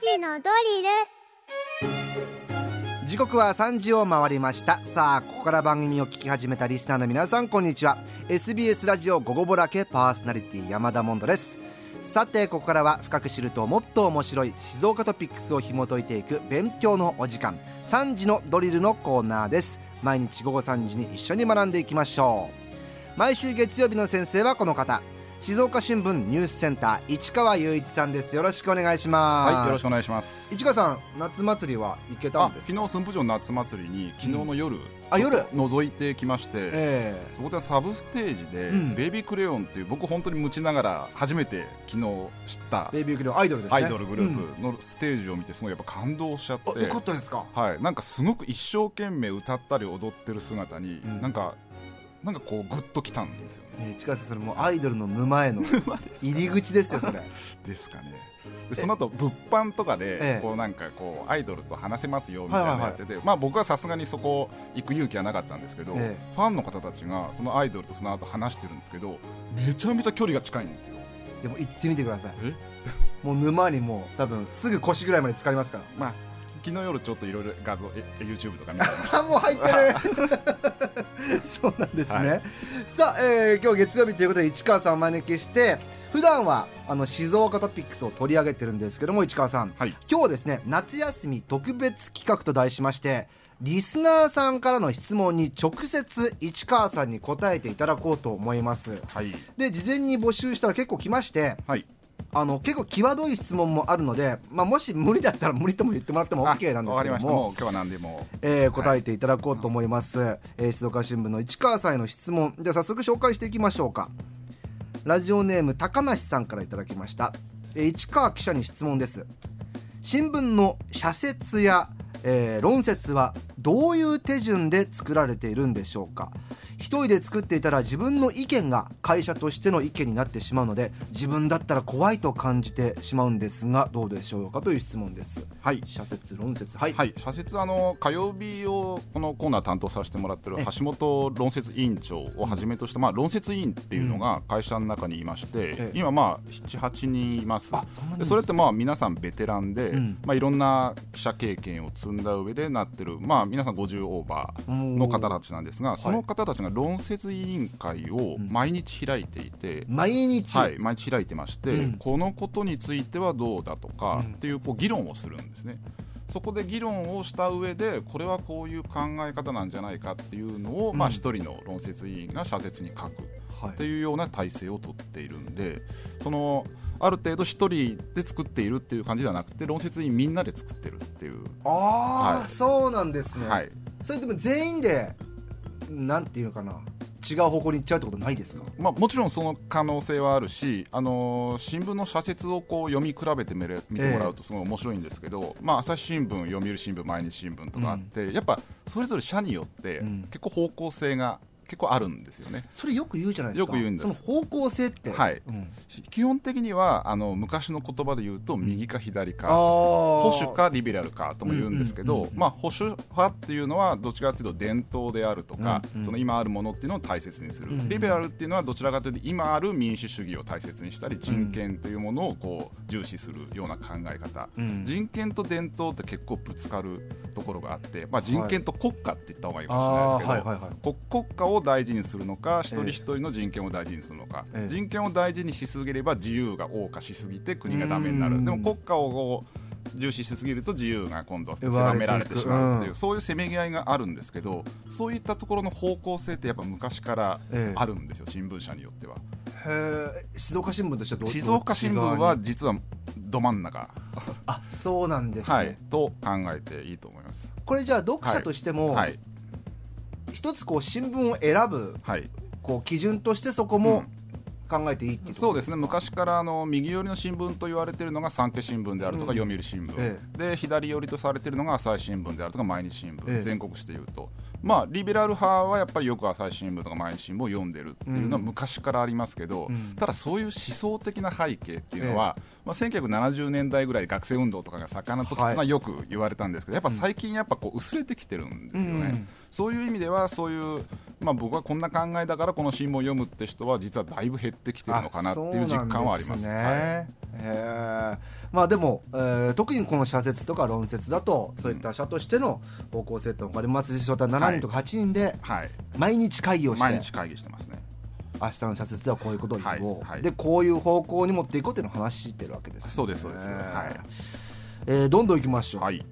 時のドリル。時刻は3時を回りました。さあここから番組を聞き始めたリスナーの皆さんこんにちは。SBS ラジオ午後ぼらけパーソナリティ山田モンドです。さてここからは深く知るともっと面白い静岡トピックスを紐解いていく勉強のお時間。3時のドリルのコーナーです。毎日午後3時に一緒に学んでいきましょう。毎週月曜日の先生はこの方。静岡新聞ニュースセンター市川雄一さんです。よろしくお願いします。はい、よろしくお願いします。市川さん夏祭りは行けたあんです昨日駿府城夏祭りに昨日の夜、あ夜？覗いてきまして、えそこでサブステージで、うん。ベイビークレヨンっていう僕本当に無知ながら初めて昨日知ったベイビークレヨンアイドルですね。アイドルグループのステージを見てすごいやっぱ感動しちゃって、うんあよかったですか？はい、なんかすごく一生懸命歌ったり踊ってる姿に、うん。なんかなんかこうグッときたんですよね。えー、近瀬それもうアイドルの沼への入り口ですよそれ。ですかね。でその後物販とかで、ええ。こうなんかこうアイドルと話せますよみたいなのやってて、まあ僕はさすがにそこ行く勇気はなかったんですけど、え。ファンの方たちがそのアイドルとその後話してるんですけどめちゃめちゃ距離が近いんですよ。でも行ってみてください。え？もう沼にもう多分すぐ腰ぐらいまで浸かりますから。まあ昨日夜ちょっといろいろ画像え YouTube とか見てました。あ もう入ってる。そうなんですね、はい。さあ、えー今日月曜日ということで市川さんをお招きして普段はあの静岡トピックスを取り上げてるんですけども市川さん。はい。今日はですね夏休み特別企画と題しましてリスナーさんからの質問に直接市川さんに答えていただこうと思います。はい。で事前に募集したら結構来ましてはいあの結構際どい質問もあるので、まあ、もし無理だったら無理とも言ってもらっても OK なんですけどもう今日は何でも。えー答えていただこうと思います、えー静岡新聞の市川さんへの質問。じゃあ早速紹介していきましょうか。ラジオネーム高梨さんからいただきました、えー市川記者に質問です。新聞の社説や、えー論説はどういう手順で作られているんでしょうか。一人で作っていたら自分の意見が会社としての意見になってしまうので自分だったら怖いと感じてしまうんですがどうでしょうかという質問です。はい。社説論説。はい、はい、社説あの火曜日をこのコーナー担当させてもらってるえ橋本論説委員長をはじめとした、まあ、論説委員っていうのが会社の中にいまして、ええ。今まあ78人います。あそんなにでそれってまあ皆さんベテランで、うん。まあ、いろんな記者経験を積んだ上でなってる、まあ、皆さん50オーバーの方たちなんですがその方たちが論説委員会を毎日開いていて、毎日、はい、毎日開いてまして、うん。このことについてはどうだとか、うん。っていうこう議論をするんですね。そこで議論をした上でこれはこういう考え方なんじゃないかっていうのを、まあうん一人の論説委員が社説に書くはい。っていうような体制をとっているんでそのある程度一人で作っているっていう感じではなくて論説委員みんなで作ってるっていう、ああ、はい。そうなんですね、はい。それでも全員でなんていうのかな。違う方向に行っちゃうってことないですか？まあ、もちろんその可能性はあるし、あのー新聞の社説をこう読み比べてみれ見てもらうとすごい面白いんですけど、まあ、朝日新聞読売新聞毎日新聞とかあって、やっぱそれぞれ社によってうん。結構方向性が結構あるんですよね。それよく言うじゃないですか。よく言うんです。その方向性って。はい。うん。基本的にはあの昔の言葉で言うと右か左か、あ保保守かリベラルかとも言うんですけど、まあ、保守派っていうのはどちらかというと伝統であるとか、うんうん。その今あるものっていうのを大切にする、うんうんリベラルっていうのはどちらかというと今ある民主主義を大切にしたり人権というものをこう重視するような考え方、うん。人権と伝統って結構ぶつかるところがあって、まあ、人権と国家って言った方がいいかもしれないですけど、あー。はいはいはい。国国家を大事にするのか一人一人の人権を大事にするのか、ええ。人権を大事にしすぎれば自由が謳歌しすぎて国がダメになうん。るでも国家を重視しすぎると自由が今度は狭められてしまうっていう、うんそういうせめぎ合いがあるんですけどそういったところの方向性ってやっぱ昔からええあるんですよ、新聞社によっては。静岡新聞としてはどう静岡新聞は実はど真ん中、あそうなんですね、はい、と考えていいと思います。これじゃあ読者としても、はい、一つこう新聞を選ぶはい。こう基準としてそこも考えていいってそうですね。か昔からあの右寄りの新聞と言われているのが産経新聞であるとかうん。読売新聞、えで左寄りとされているのが朝日新聞であるとか毎日新聞、ええ。全国紙でいうと。まあリベラル派はやっぱりよく朝日新聞とか毎日新聞を読んでるっていうのは昔からありますけど、うん。ただそういう思想的な背景っていうのは、まあ、1970年代ぐらい学生運動とかが盛んな時っていうのはよく言われたんですけど、やっぱ最近やっぱこう薄れてきてるんですよね、うん。そういう意味ではそういう、まあ、僕はこんな考えだからこの新聞を読むって人は実はだいぶ減ってきてるのかなっていう実感はあります。ね。はい。へー。まあでも、えー特にこの社説とか論説だとそういった社としての方向性って分かりますしそういった7人とか8人ではい。毎日会議をして、毎日会議してますね。明日の社説ではこういうことを言おう、はい。はい。でこういう方向に持っていこうっていうのを話してるわけです、そうですそうです。はい。えーどんどんいきましょう、はい。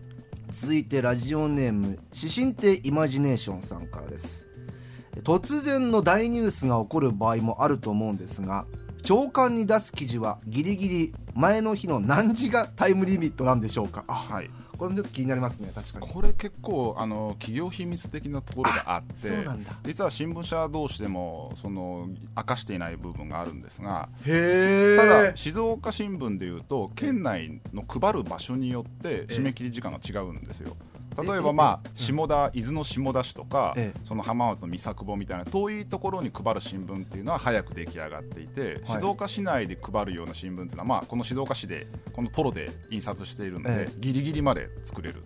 続いてラジオネーム指針亭イマジネーションさんからです突然の大ニュースが起こる場合もあると思うんですが長官に出す記事はギリギリ前の日の何時がタイムリミットなんでしょうか？あはい。これもちょっと気になりますね確かに。これ結構あの企業秘密的なところがあってそうなんだ。実は新聞社同士でもその明かしていない部分があるんですがへただえ静岡新聞でいうと県内の配る場所によって締め切り時間が違うんですよ。例えばまあ下田伊豆の下田市とかええその浜松の三作保みたいな遠いところに配る新聞っていうのは早く出来上がっていてはい静岡市内で配るような新聞っていうのはまあこの静岡市でこのトロで印刷しているのえでギリギリまで作れる。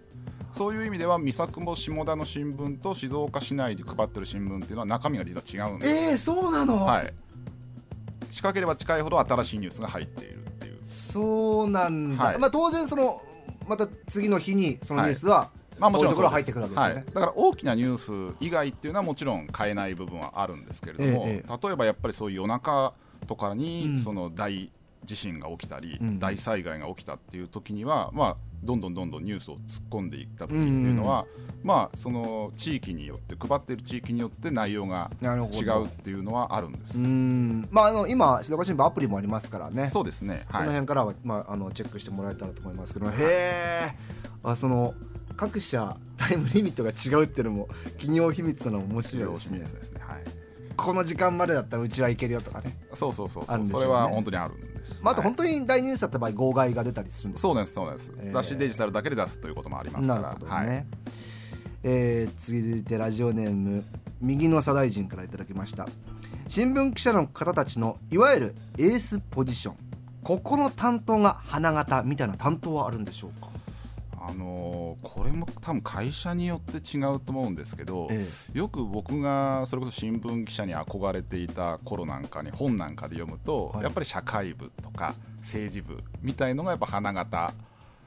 そういう意味では三作保下田の新聞と静岡市内で配ってる新聞っていうのは中身が実は違うんです。えー、そうなの、はい。近ければ近いほど新しいニュースが入っているっていう。そうなんだ、はいまあ当然そのまた次の日にそのニュースは、まあもちろんそうです。入ってくるわけですよね、はい、だから大きなニュース以外っていうのはもちろん変えない部分はあるんですけれども、ええ例えばやっぱりそういう夜中とかに、うん。その大地震が起きたり、うん。大災害が起きたっていう時には、まあ、どんどんどんどんニュースを突っ込んでいった時っていうのは、まあ、その地域によって配っている地域によって内容が違うっていうのはあるんです。うん。まああの今静岡新聞アプリもありますからね。そうですね、そのはい辺からは、まあ、あのチェックしてもらえたらと思いますけど、へえあその各社タイムリミットが違うっていうのも企業秘密なのも面白いですね。ですね、はい、この時間までだったらうちはいけるよとかね、そうそうそうそう、あるんでしょうね。それは本当にあるんです。まあ、あとはい。本当に大ニュースだった場合号外が出たりするんですそうですそうです、えー。だしデジタルだけで出すということもありますから。なるほどね、はい、えー続いてラジオネーム右の左大臣からいただきました。新聞記者の方たちのいわゆるエースポジション。ここの担当が花形みたいな担当はあるんでしょうか、あのーこれも多分会社によって違うと思うんですけど、よく僕がそれこそ新聞記者に憧れていた頃なんかに本なんかで読むと、はい。やっぱり社会部とか政治部みたいのがやっぱ花形、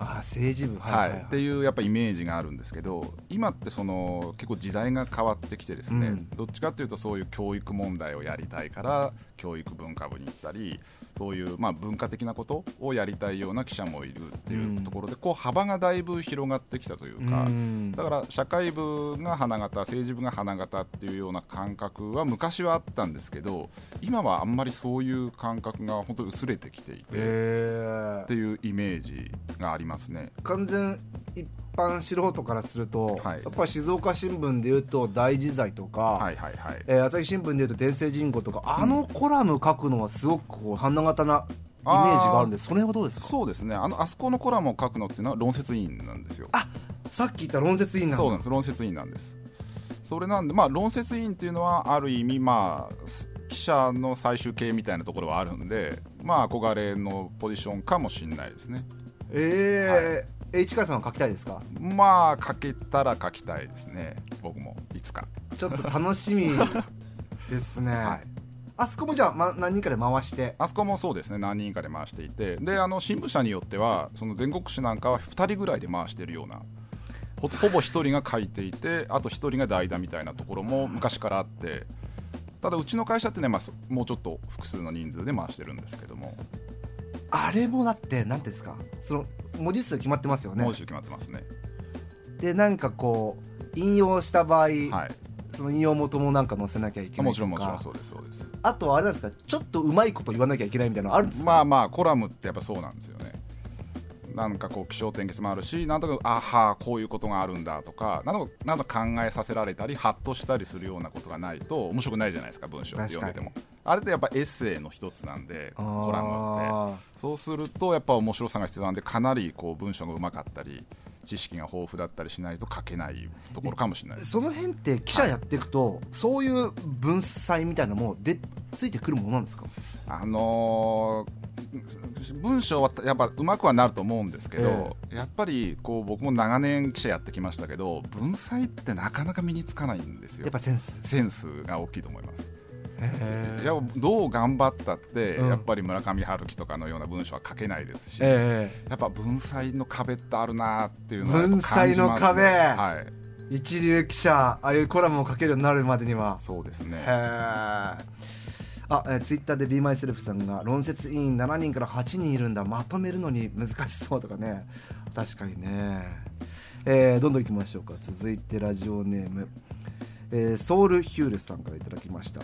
ああ政治部はいっていうやっぱイメージがあるんですけど今ってその結構時代が変わってきてですね、うん。どっちかっていうとそういう教育問題をやりたいから教育文化部に行ったりそういうまあ文化的なことをやりたいような記者もいるっていうところで、こう幅がだいぶ広がってきたというか。うん。だから社会部が花形政治部が花形っていうような感覚は昔はあったんですけど今はあんまりそういう感覚が本当に薄れてきていて、えっていうイメージがありますね。完全一般素人からすると、はい。やっぱ静岡新聞でいうと大自在とか、はいはいはい。えー朝日新聞でいうと天聖人語とかあのコラム書くのはすごくこう花形なイメージがあるんでその辺はどうですか？そうですね。あのあそこのコラムを書くのっていうのは論説委員なんですよ。さっき言った論説委員なんだ。そうなんです。論説委員なんです。それなんでまあ論説委員っていうのはある意味まあ記者の最終形みたいなところはあるんでまあ憧れのポジションかもしれないですねえーえ市川さんは書きたいですか？まあ書けたら書きたいですね。僕もいつか。ちょっと楽しみですね、はい。あそこもじゃあ、ま、何人かで回して？あそこもそうですね。何人かで回していて。であの新聞社によってはその全国紙なんかは2人ぐらいで回してるようなほほぼ1人が書いていてあと1人が代打みたいなところも昔からあってただうちの会社ってね、まあ、そもうちょっと複数の人数で回してるんですけどもあれもだって何ていうんですかその文字数決まってますよね。文字数決まってますね。でなんかこう引用した場合、はい。その引用元もなんか載せなきゃいけないとか。もちろんもちろんそうですそうです。あとはあれなんですかちょっとうまいこと言わなきゃいけないみたいなのあるんですか、まあまあコラムってやっぱそうなんですよねなんかこう気象点結もあるしなんとかあはこういうことがあるんだとかなんとかなんとか考えさせられたりハッとしたりするようなことがないと面白くないじゃないですか文章って読んでても。あれってやっぱエッセイの一つなんでコラムって。あそうするとやっぱ面白さが必要なんでかなりこう文章がうまかったり知識が豊富だったりしないと書けないところかもしれない。その辺って記者やっていくと、そういう文才みたいなのもでついてくるものなんですか？あのー文章はやっぱうまくはなると思うんですけど、やっぱりこう僕も長年記者やってきましたけど文才ってなかなか身につかないんですよ。やっぱセンス。センスが大きいと思いますいやどう頑張ったって、うん。やっぱり村上春樹とかのような文章は書けないですし、えやっぱ文才の壁ってあるなっていうのはやっぱ文才の壁はい。え一流記者ああいうコラムを書けるようになるまでには。そうですね。あ、えー、ツイッターで BeMySelf さんが論説委員7人から8人いるんだ。まとめるのに難しそうとかね。確かにね、えーどんどんいきましょうか。続いてラジオネーム、えーソウルヒュールさんからいただきました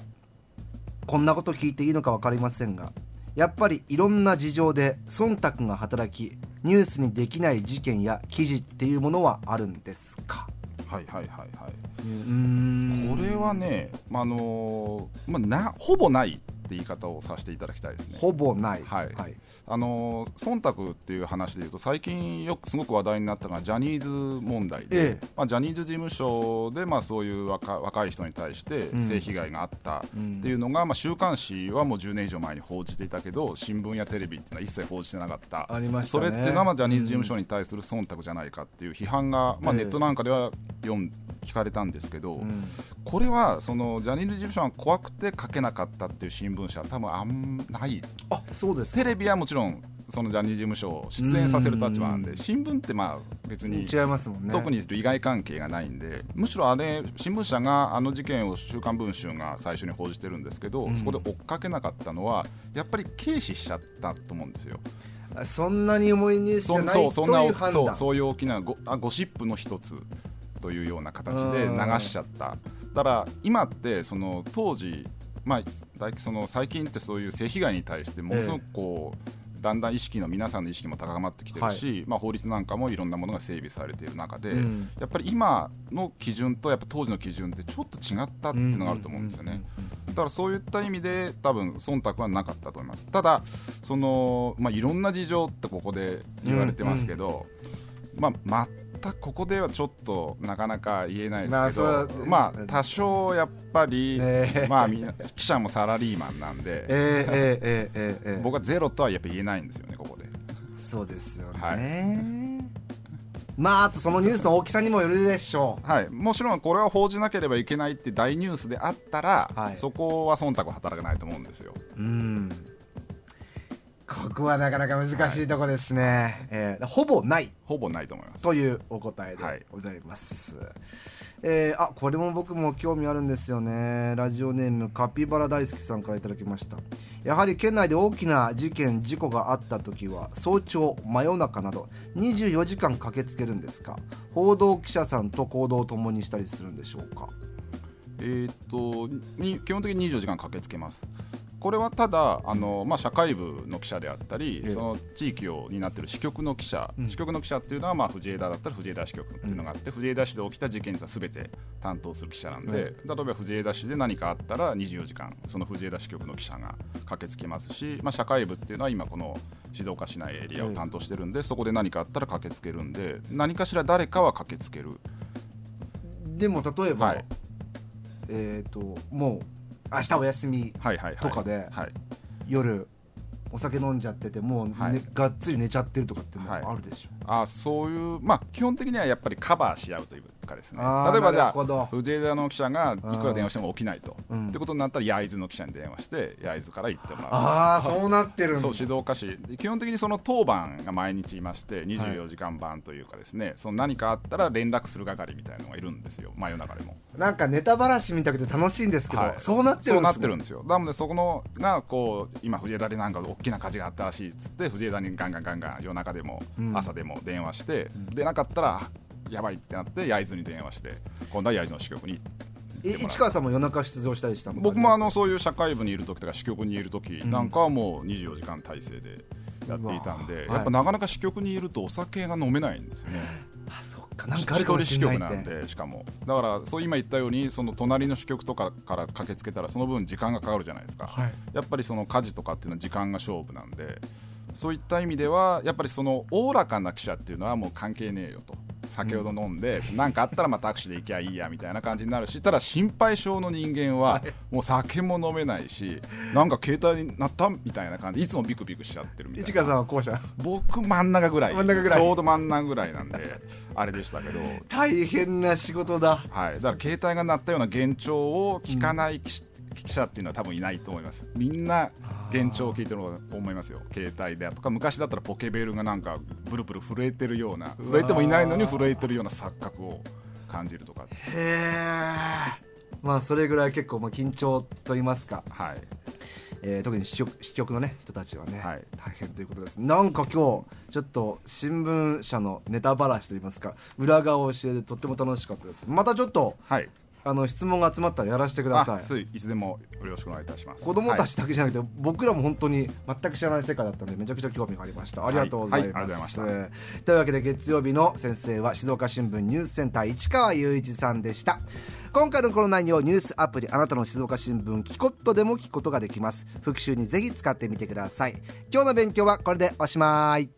こんなこと聞いていいのか分かりませんがやっぱりいろんな事情で忖度が働きニュースにできない事件や記事っていうものはあるんですか？はいはいはいはい。うん。これはね、まああのーまあ、なほぼないって言い方をさせていただきたいですね。ほぼない。はい。はい、あのー忖度っていう話でいうと最近よくすごく話題になったのがジャニーズ問題で、ええ。まあ、ジャニーズ事務所で、まあ、そういう若若い人に対してん。性被害があったうん。っていうのが、まあ、週刊誌はもう10年以上前に報じていたけど新聞やテレビっていうのは一切報じてなかった。ありましたね。それっていうのはまあジャニーズ事務所に対する忖度じゃないかっていう批判が、まあ、ええ。ネットなんかでは読ん聞かれたんですけど、うん。これはそのジャニーズ事務所が怖くて書けなかったっていう新聞社は多分あんない。あそうですか。テレビはもちろんそのジャニーズ事務所を出演させる立場なんうん。で新聞ってまあ別に違いますもんね。特に利害関係がないんでむしろあれ新聞社があの事件を「週刊文春」が最初に報じてるんですけど、ん。そこで追っかけなかったのはやっぱり軽視しちゃったと思うんですよ。そんなに重いニュースじゃないそうそんなという判断そうそういう大きなゴあゴシップの一つというような形で流しちゃった。だから今ってその当時まあ大その最近ってそういう性被害に対してものすごくこう、だんだん意識の皆さんの意識も高まってきてるし、まあ、法律なんかもいろんなものが整備されている中で、うん。やっぱり今の基準とやっぱ当時の基準ってちょっと違ったっていうのがあると思うんですよね。だからそういった意味で多分忖度はなかったと思います。ただその、まあ、いろんな事情ってここで言われてますけど、まあ全くここではちょっとなかなか言えないまあですけど、まあ多少やっぱり、ええまあみんな記者もサラリーマンなんで、えー、えー、えー、え僕はゼロとはやっぱ言えないんですよねここで。そうですよね、はまああとそのニュースの大きさにもよるでしょはい、もちろんこれは報じなければいけないって大ニュースであったら、はい。そこは忖度は働かないと思うんですよ。ううんここはなかなか難しいとこですね、えーほぼない。ほぼないと思います。というお答えではい。ございます、えーあこれも僕も興味あるんですよね。ラジオネームカピバラ大好きさんからいただきました。やはり県内で大きな事件事故があった時は早朝真夜中など24時間駆けつけるんですか？報道記者さんと行動を共にしたりするんでしょうか？えーっとに基本的に24時間駆けつけます。これはただあの、まあ、社会部の記者であったり、ええ。その地域を担っている支局の記者、うん。支局の記者っていうのは、まあ、藤枝だったら藤枝支局っていうのがあって、藤枝市で起きた事件には全て担当する記者なんで、え例えば藤枝市で何かあったら24時間その藤枝支局の記者が駆けつけますし、まあ、社会部っていうのは今この静岡市内エリアを担当してるんで、そこで何かあったら駆けつけるんで何かしら誰かは駆けつける。でも例えば、はい。えっ、ともう明日お休みはいはいはい、とかではい。夜お酒飲んじゃっててもう、ねはい。がっつり寝ちゃってるとかっていうのはい。もあるでしょ、あそういうまあ基本的にはやっぱりカバーし合うというかですね。例えばじゃあ藤枝の記者がいくら電話しても起きないと、うん。ってことになったら焼津の記者に電話して焼津から行ってもらう。ああそうなってるんだ。そう静岡市。基本的にその当番が毎日いまして24時間番というかですね、その何かあったら連絡する係みたいなのがいるんですよ。真夜中でも。なんかネタばらしみたくて楽しいんですけど、はい。そうなってるんです、ね、そうなってるんですよ。なのでそこのがこう今藤枝でなんか大きな火事があったらしいっつって藤枝にガンガンガンガン夜中でもうん。朝でも電話して、でなかったらあやばいってなって焼津に電話して今度は焼津の支局にえ市川さんも夜中出場したりした僕もあのりそういう社会部にいる時とか支局にいる時なんかはもう24時間体制でやっていたんでやっぱなかなか支局にいるとお酒が飲めないんですよね。あそっか。なんかあるかもしれないでしかも。だからそう今言ったようにその隣の支局とかから駆けつけたらその分時間がかかるじゃないですか、はい。やっぱりその家事とかっていうのは時間が勝負なんでそういった意味ではやっぱりそのおおらかな記者っていうのはもう関係ねえよと先ほど飲んで何、かあったらまたタクシーで行きゃいいやみたいな感じになるしただ心配性の人間はもう酒も飲めないしなんか携帯になったみたいな感じ。いつもビクビクしちゃってるみたいな。市川さんは後者僕真ん中ぐらい。真ん中ぐらい。ちょうど真ん中ぐらいなんで あれでしたけど。大変な仕事だ。はい、だから携帯が鳴ったような幻聴を聞かない記,、記者っていうのは多分いないと思います。みんな幻聴を聞いてると思いますよ。携帯でとか昔だったらポケベルがなんかブルブル震えてるような震えてもいないのに震えてるような錯覚を感じるとか。へえまあそれぐらい結構まあ緊張と言いますか、はい。えー特に支局支局のね人たちはね、はい。大変ということです。なんか今日ちょっと新聞社のネタばらしと言いますか裏側を教えてとっても楽しかったです。またちょっとはいあの質問が集まったらやらせてください。いいつでもよろしくお願いいたします。子供たちはだけじゃなくて、僕らも本当に全く知らない世界だったのでめちゃくちゃ興味がありました。ありがとうございはいます,、はいありがとうというわけで月曜日の先生は静岡新聞ニュースセンター市川雄一さんでした。今回のこの内容ニュースアプリあなたの静岡新聞キコットでも聞くことができます。復習にぜひ使ってみてください。今日の勉強はこれでおしまい